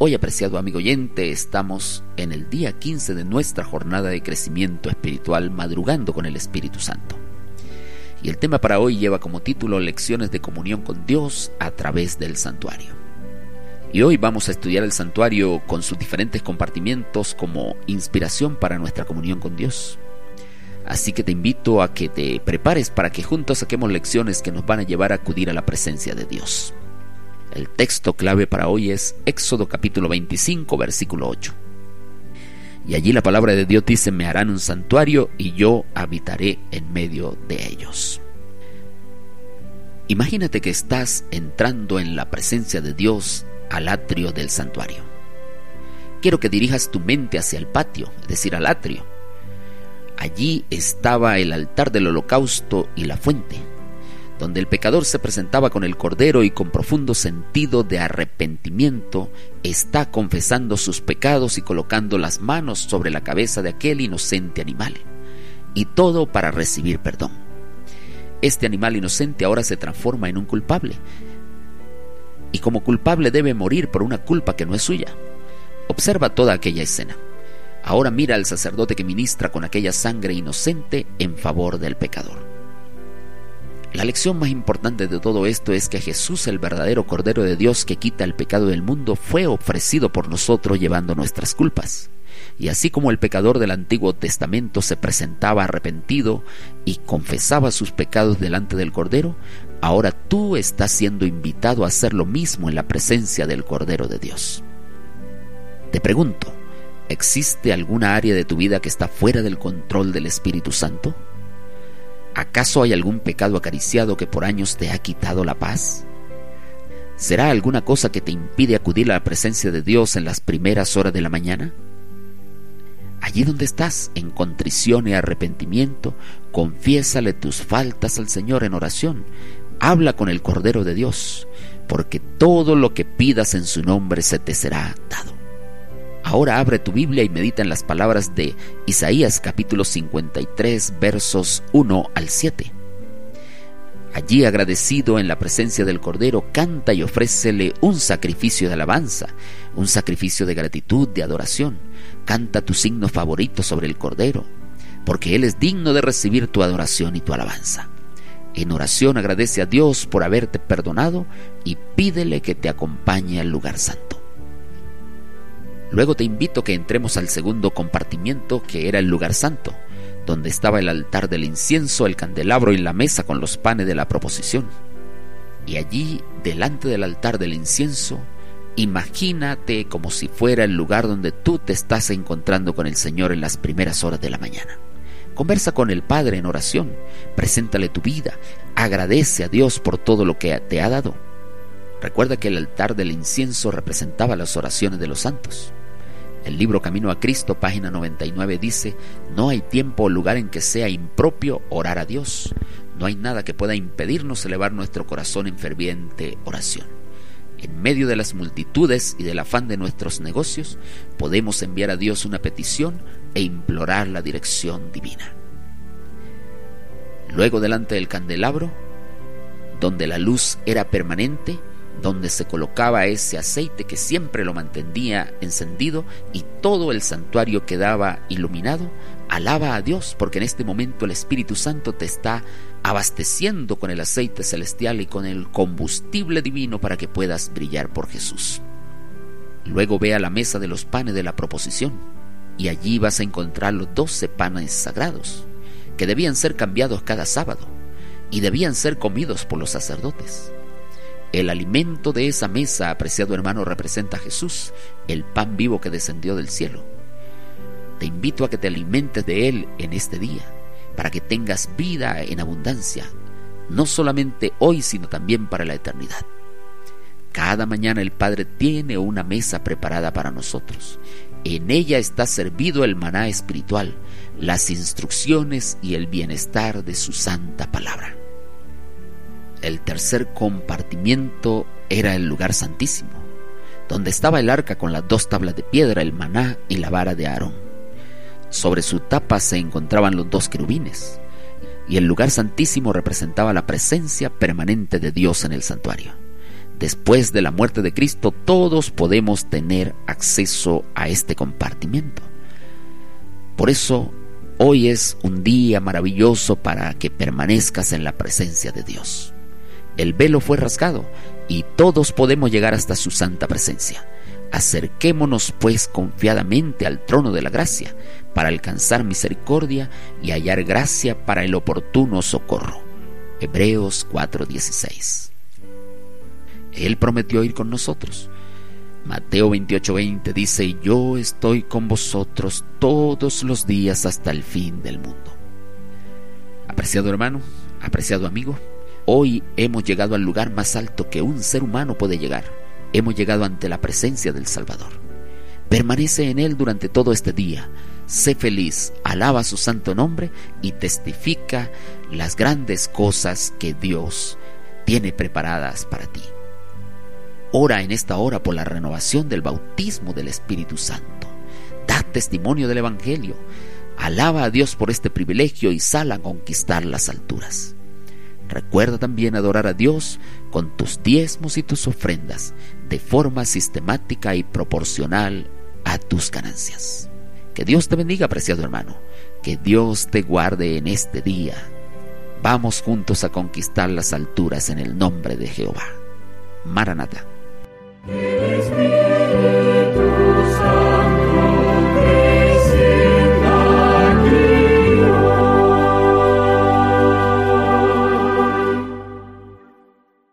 Hoy, apreciado amigo oyente, estamos en el día 15 de nuestra jornada de crecimiento espiritual madrugando con el Espíritu Santo. Y el tema para hoy lleva como título Lecciones de comunión con Dios a través del santuario. Y hoy vamos a estudiar el santuario con sus diferentes compartimientos como inspiración para nuestra comunión con Dios. Así que te invito a que te prepares para que juntos saquemos lecciones que nos van a llevar a acudir a la presencia de Dios. El texto clave para hoy es Éxodo capítulo 25, versículo 8. Y allí la palabra de Dios dice, me harán un santuario y yo habitaré en medio de ellos. Imagínate que estás entrando en la presencia de Dios al atrio del santuario. Quiero que dirijas tu mente hacia el patio, es decir, al atrio. Allí estaba el altar del holocausto y la fuente donde el pecador se presentaba con el Cordero y con profundo sentido de arrepentimiento, está confesando sus pecados y colocando las manos sobre la cabeza de aquel inocente animal, y todo para recibir perdón. Este animal inocente ahora se transforma en un culpable, y como culpable debe morir por una culpa que no es suya. Observa toda aquella escena. Ahora mira al sacerdote que ministra con aquella sangre inocente en favor del pecador. La lección más importante de todo esto es que Jesús, el verdadero Cordero de Dios que quita el pecado del mundo, fue ofrecido por nosotros llevando nuestras culpas. Y así como el pecador del Antiguo Testamento se presentaba arrepentido y confesaba sus pecados delante del Cordero, ahora tú estás siendo invitado a hacer lo mismo en la presencia del Cordero de Dios. Te pregunto, ¿existe alguna área de tu vida que está fuera del control del Espíritu Santo? ¿Acaso hay algún pecado acariciado que por años te ha quitado la paz? ¿Será alguna cosa que te impide acudir a la presencia de Dios en las primeras horas de la mañana? Allí donde estás, en contrición y arrepentimiento, confiésale tus faltas al Señor en oración. Habla con el Cordero de Dios, porque todo lo que pidas en su nombre se te será dado. Ahora abre tu Biblia y medita en las palabras de Isaías capítulo 53 versos 1 al 7. Allí agradecido en la presencia del Cordero, canta y ofrécele un sacrificio de alabanza, un sacrificio de gratitud, de adoración. Canta tu signo favorito sobre el Cordero, porque Él es digno de recibir tu adoración y tu alabanza. En oración agradece a Dios por haberte perdonado y pídele que te acompañe al lugar santo. Luego te invito que entremos al segundo compartimiento que era el lugar santo, donde estaba el altar del incienso, el candelabro y la mesa con los panes de la proposición. Y allí, delante del altar del incienso, imagínate como si fuera el lugar donde tú te estás encontrando con el Señor en las primeras horas de la mañana. Conversa con el Padre en oración, preséntale tu vida, agradece a Dios por todo lo que te ha dado. Recuerda que el altar del incienso representaba las oraciones de los santos. El libro Camino a Cristo, página 99, dice, no hay tiempo o lugar en que sea impropio orar a Dios. No hay nada que pueda impedirnos elevar nuestro corazón en ferviente oración. En medio de las multitudes y del afán de nuestros negocios, podemos enviar a Dios una petición e implorar la dirección divina. Luego delante del candelabro, donde la luz era permanente, donde se colocaba ese aceite que siempre lo mantenía encendido y todo el santuario quedaba iluminado, alaba a Dios porque en este momento el Espíritu Santo te está abasteciendo con el aceite celestial y con el combustible divino para que puedas brillar por Jesús. Luego ve a la mesa de los panes de la proposición y allí vas a encontrar los doce panes sagrados que debían ser cambiados cada sábado y debían ser comidos por los sacerdotes. El alimento de esa mesa, apreciado hermano, representa a Jesús, el pan vivo que descendió del cielo. Te invito a que te alimentes de Él en este día, para que tengas vida en abundancia, no solamente hoy, sino también para la eternidad. Cada mañana el Padre tiene una mesa preparada para nosotros. En ella está servido el maná espiritual, las instrucciones y el bienestar de su santa palabra. El tercer compartimiento era el lugar santísimo, donde estaba el arca con las dos tablas de piedra, el maná y la vara de Aarón. Sobre su tapa se encontraban los dos querubines, y el lugar santísimo representaba la presencia permanente de Dios en el santuario. Después de la muerte de Cristo, todos podemos tener acceso a este compartimiento. Por eso, hoy es un día maravilloso para que permanezcas en la presencia de Dios. El velo fue rasgado y todos podemos llegar hasta su santa presencia. Acerquémonos pues confiadamente al trono de la gracia para alcanzar misericordia y hallar gracia para el oportuno socorro. Hebreos 4:16. Él prometió ir con nosotros. Mateo 28:20 dice, yo estoy con vosotros todos los días hasta el fin del mundo. Apreciado hermano, apreciado amigo, hoy hemos llegado al lugar más alto que un ser humano puede llegar hemos llegado ante la presencia del Salvador. Permanece en Él durante todo este día. Sé feliz, alaba su santo nombre y testifica las grandes cosas que Dios tiene preparadas para ti. Ora en esta hora por la renovación del bautismo del Espíritu Santo. Da testimonio del Evangelio. Alaba a Dios por este privilegio y sal a conquistar las alturas. Recuerda también adorar a Dios con tus diezmos y tus ofrendas de forma sistemática y proporcional a tus ganancias. Que Dios te bendiga, apreciado hermano. Que Dios te guarde en este día. Vamos juntos a conquistar las alturas en el nombre de Jehová. Maranata.